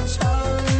much older.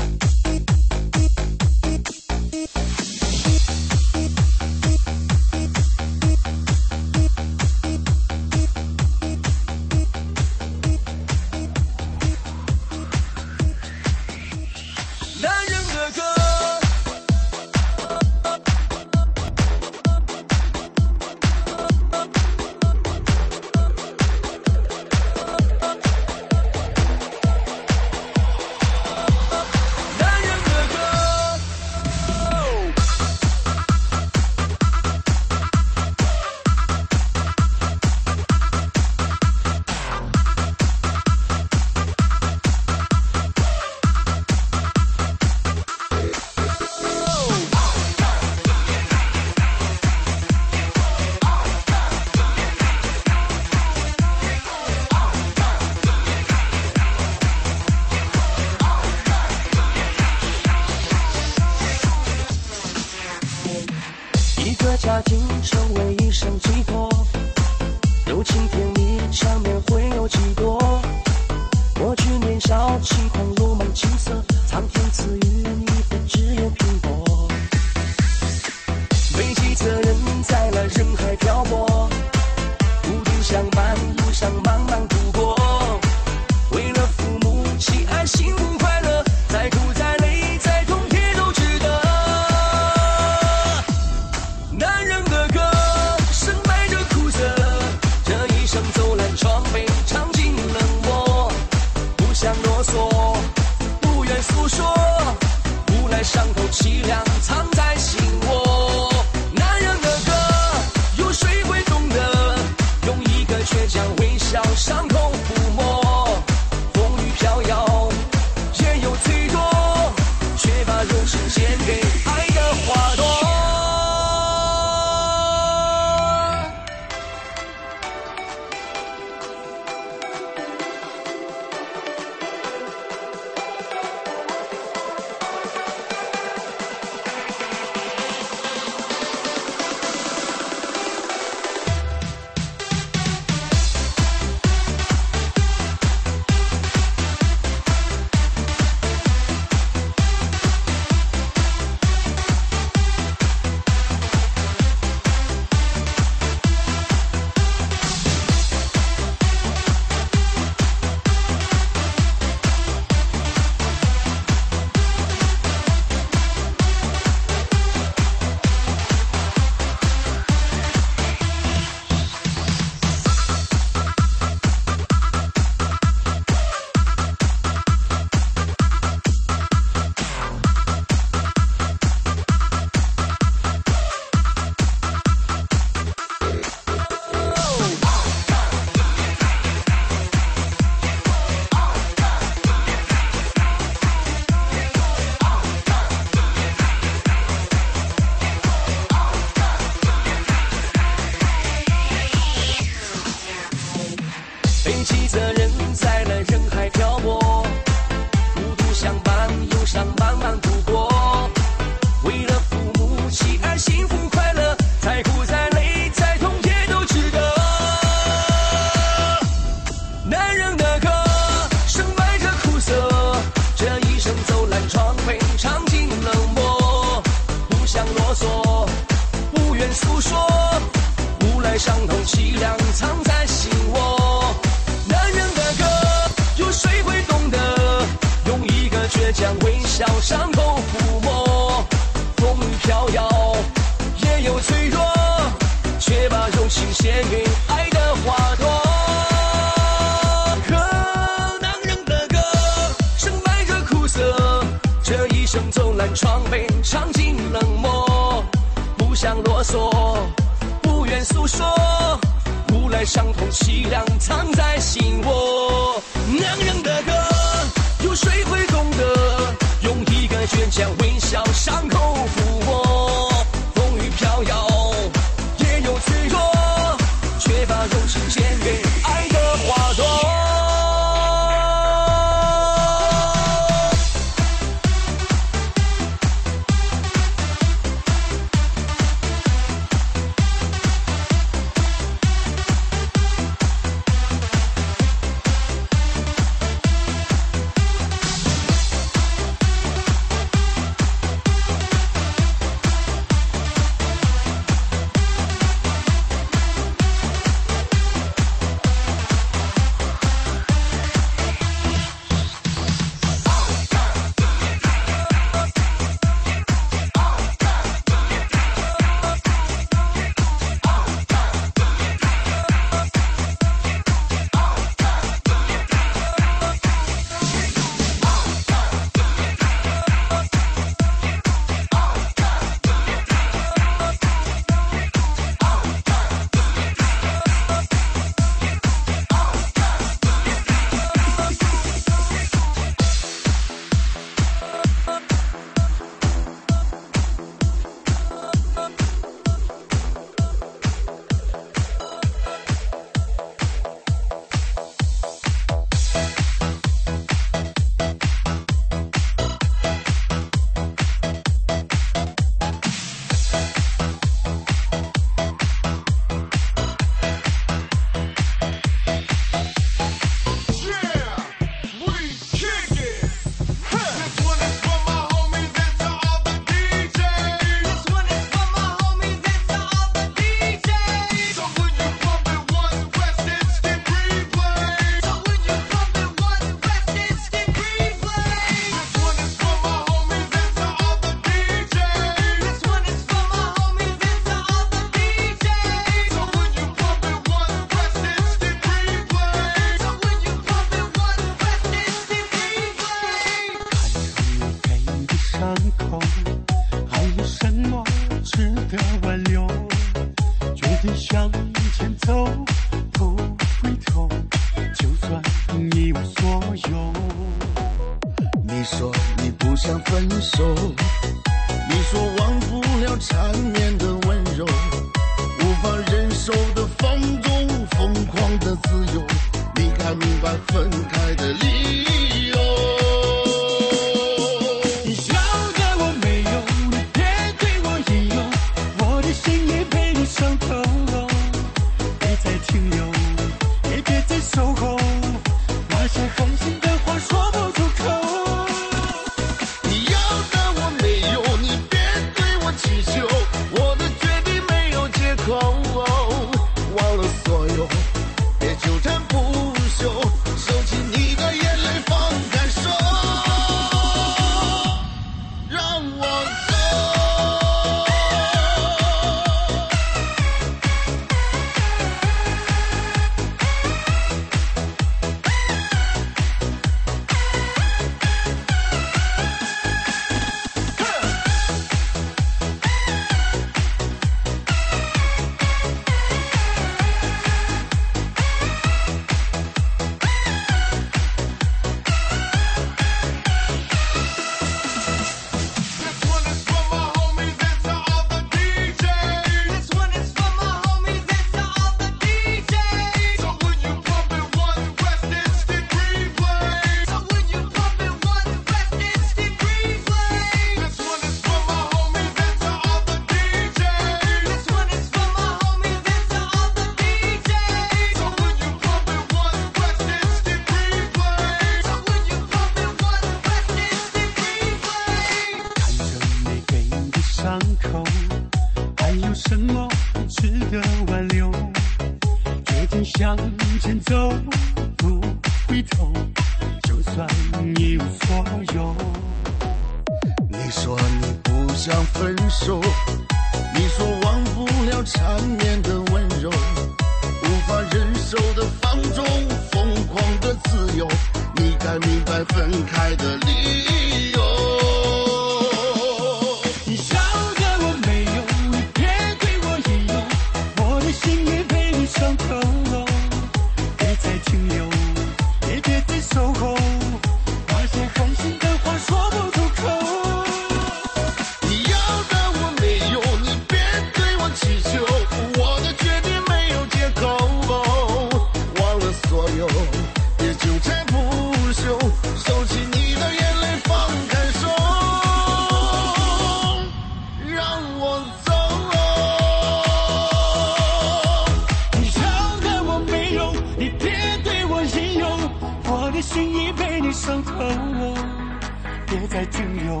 在停留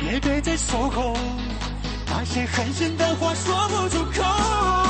也别再守候那些狠心的话说不出口。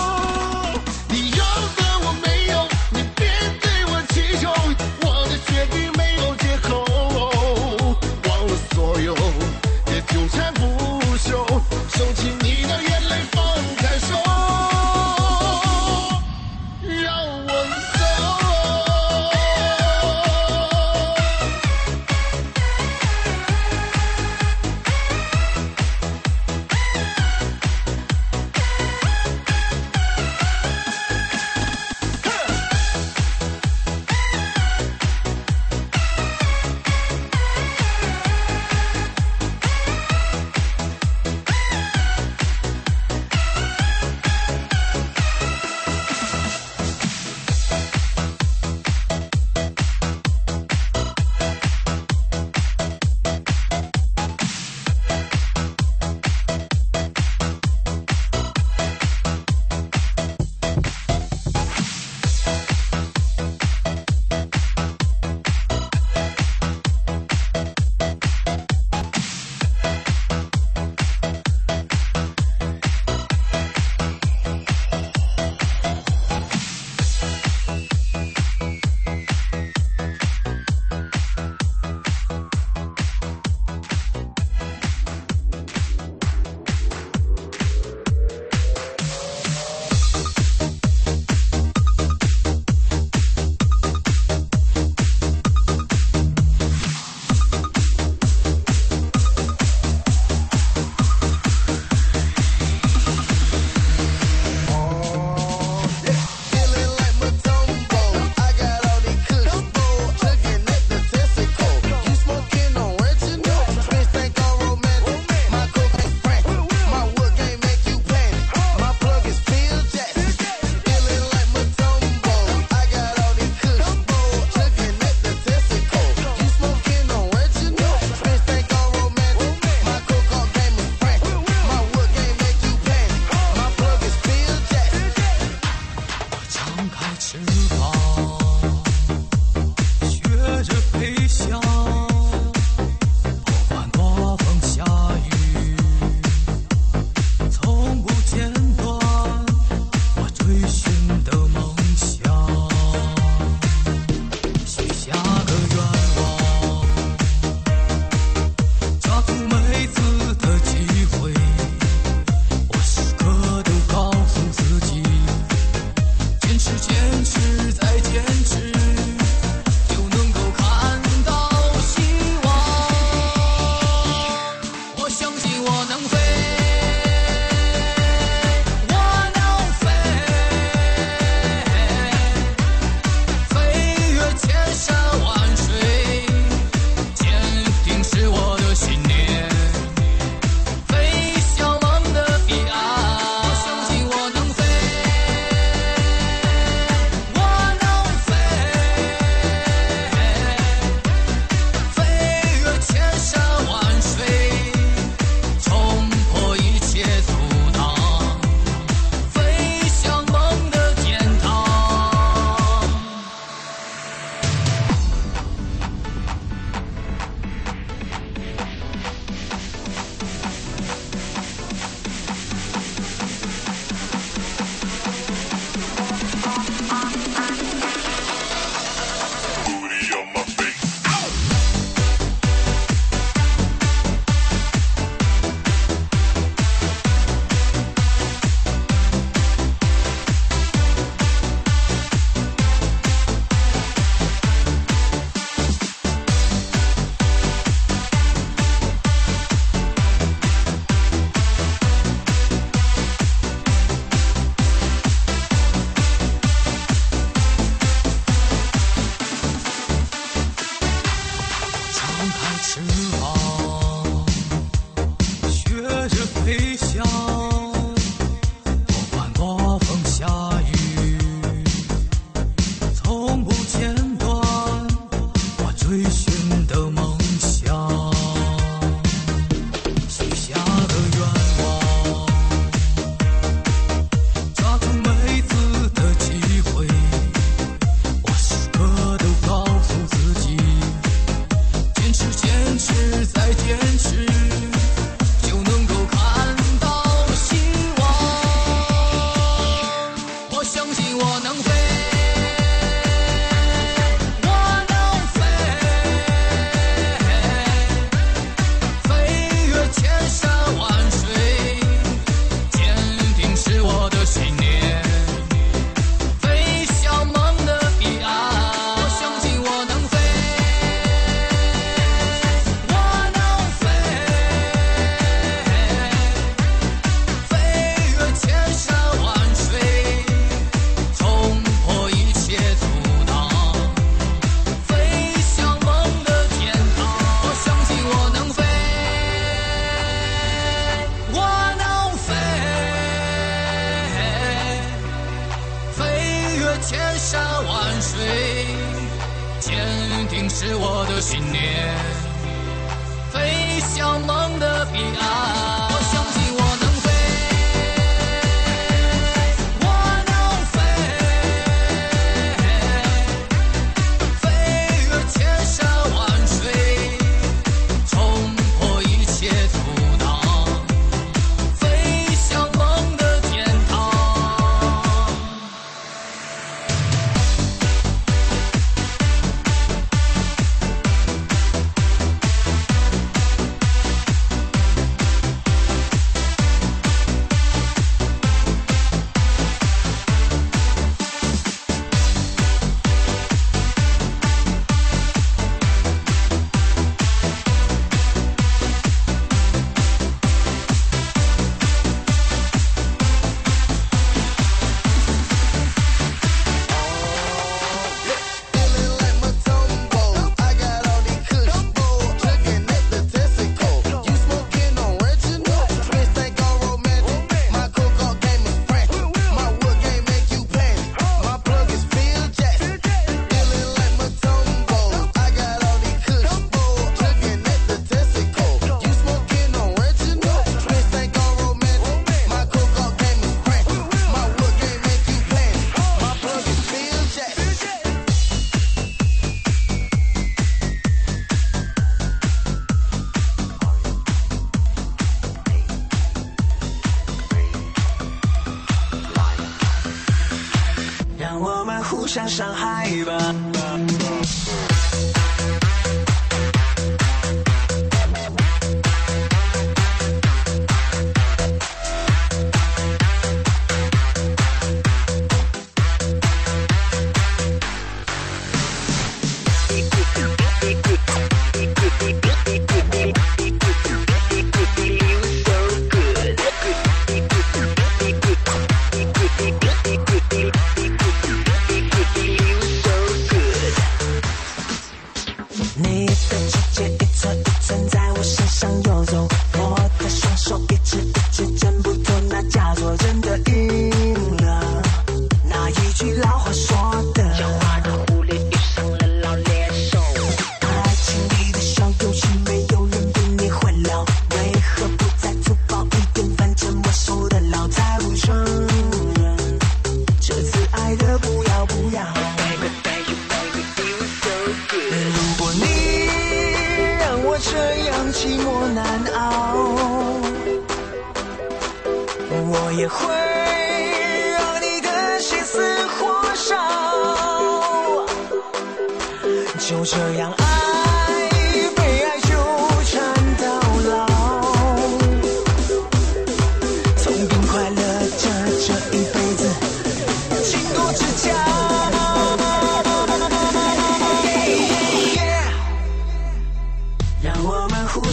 张开翅膀。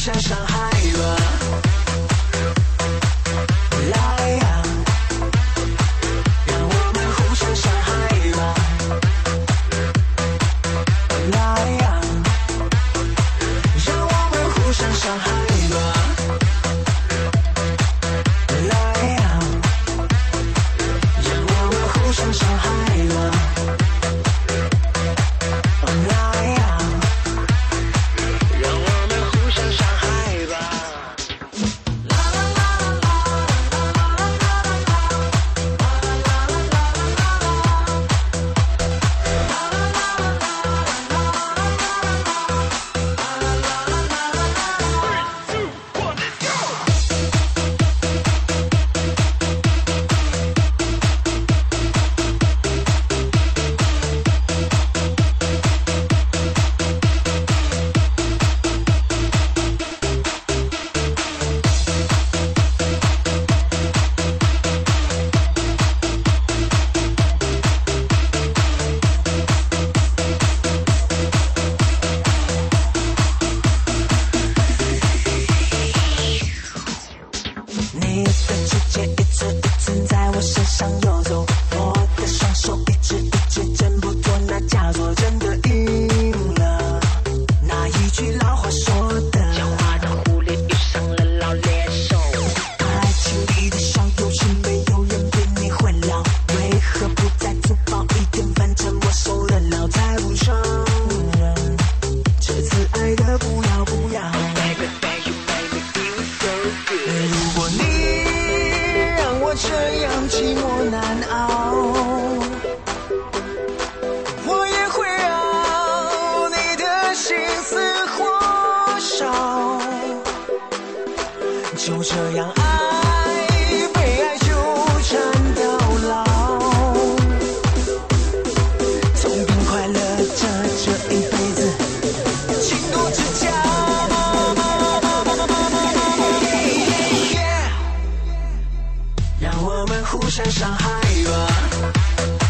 像伤害。互相伤害吧。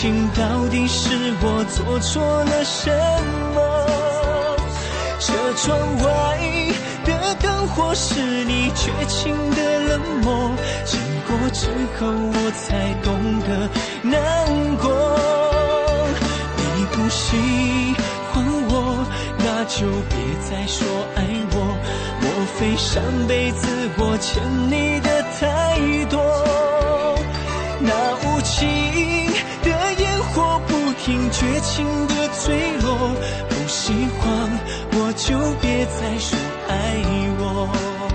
情到底是我做错了什么？车窗外的灯火是你绝情的冷漠经过之后我才懂得难过。你不喜欢我那就别再说爱我。莫非上辈子我欠你的太多。听绝情的脆弱不喜欢我就别再说爱我。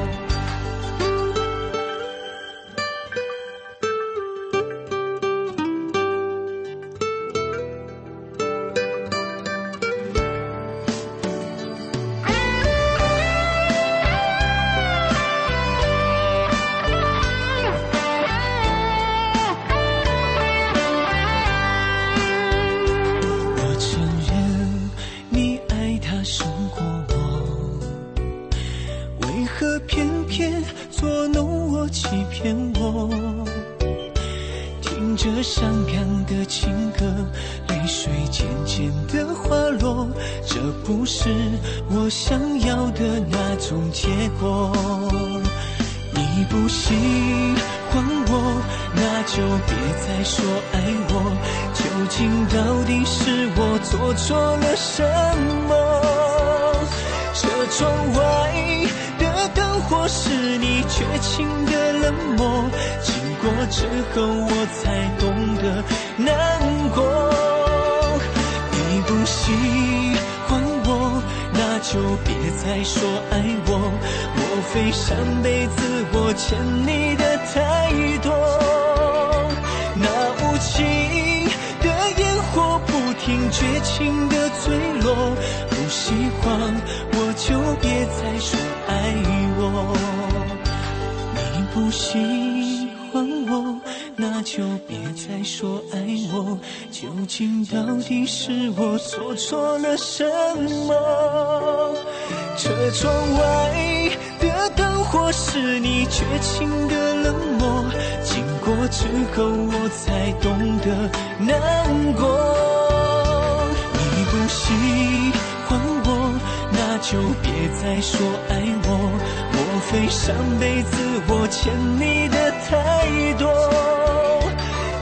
对上辈子我欠你的太多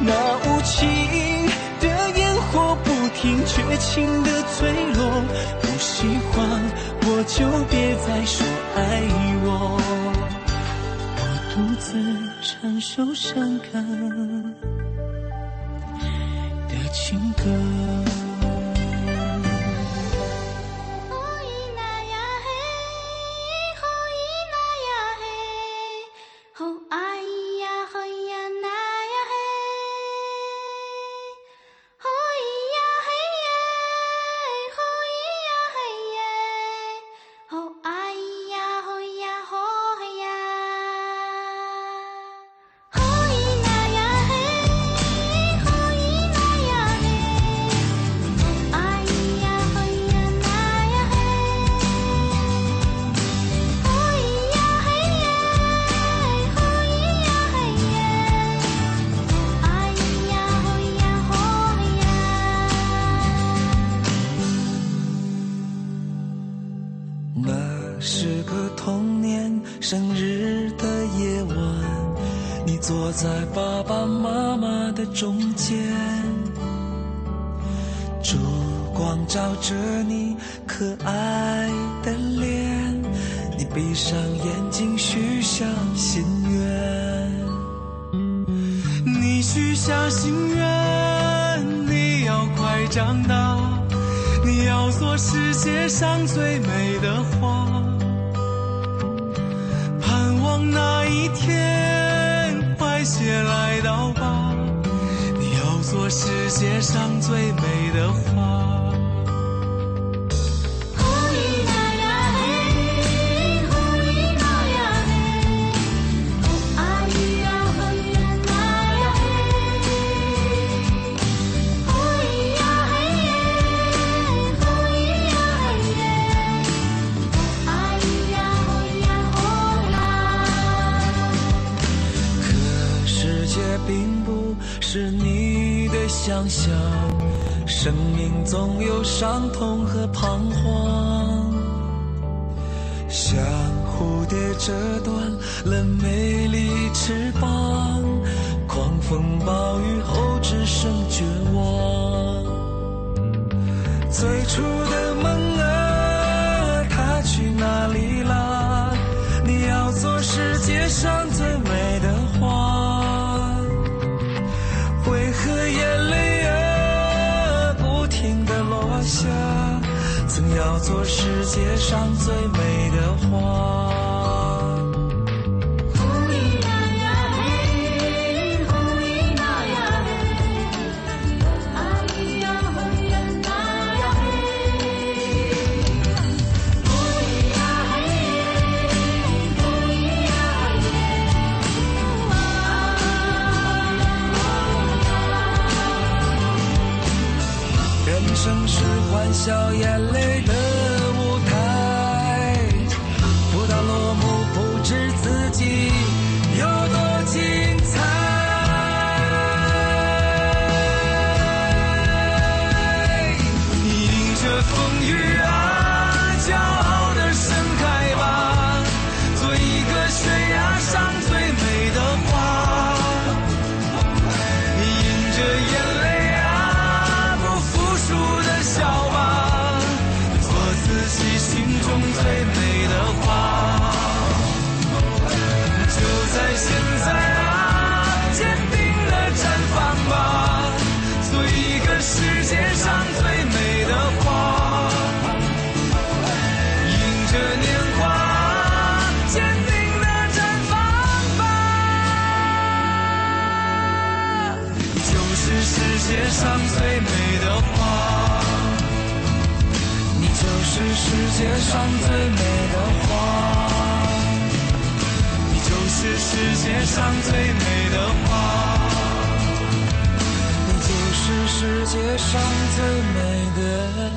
那无情的烟火不停绝情的坠落不喜欢我就别再说爱我我独自承受伤感的情歌。生命总有伤痛和彷徨，像蝴蝶折断了美丽翅膀，狂风暴雨后只剩绝望。最初的梦啊，它去哪里了？你要做世界上最美。做世界上最美的花。人生是欢笑眼泪。界上最美的花你就是世界上最美的花你就是世界上最美的